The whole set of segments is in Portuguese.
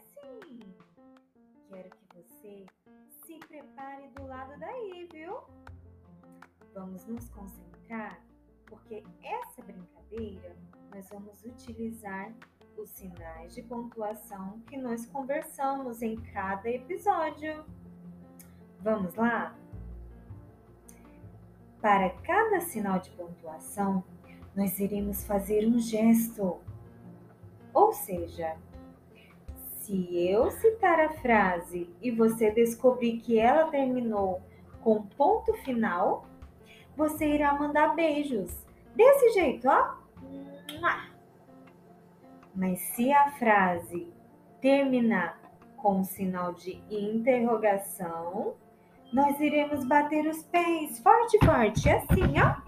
sim! Quero que você se prepare do lado daí, viu? Vamos nos concentrar, porque essa brincadeira nós vamos utilizar os sinais de pontuação que nós conversamos em cada episódio. Vamos lá? Para cada sinal de pontuação, nós iremos fazer um gesto, ou seja, se eu citar a frase e você descobrir que ela terminou com ponto final, você irá mandar beijos. Desse jeito, ó. Mas se a frase terminar com um sinal de interrogação, nós iremos bater os pés forte, forte, assim, ó.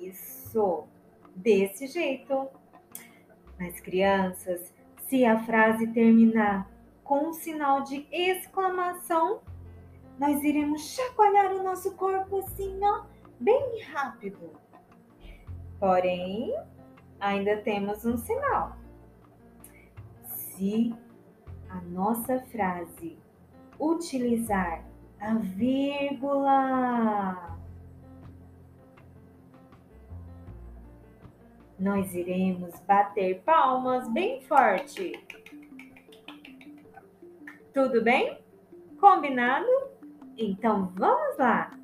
Isso, desse jeito. Mas, crianças, se a frase terminar com um sinal de exclamação, nós iremos chacoalhar o nosso corpo assim, ó, bem rápido. Porém, ainda temos um sinal. Se a nossa frase utilizar a vírgula, nós iremos bater palmas bem forte. Tudo bem? Combinado? Então vamos lá!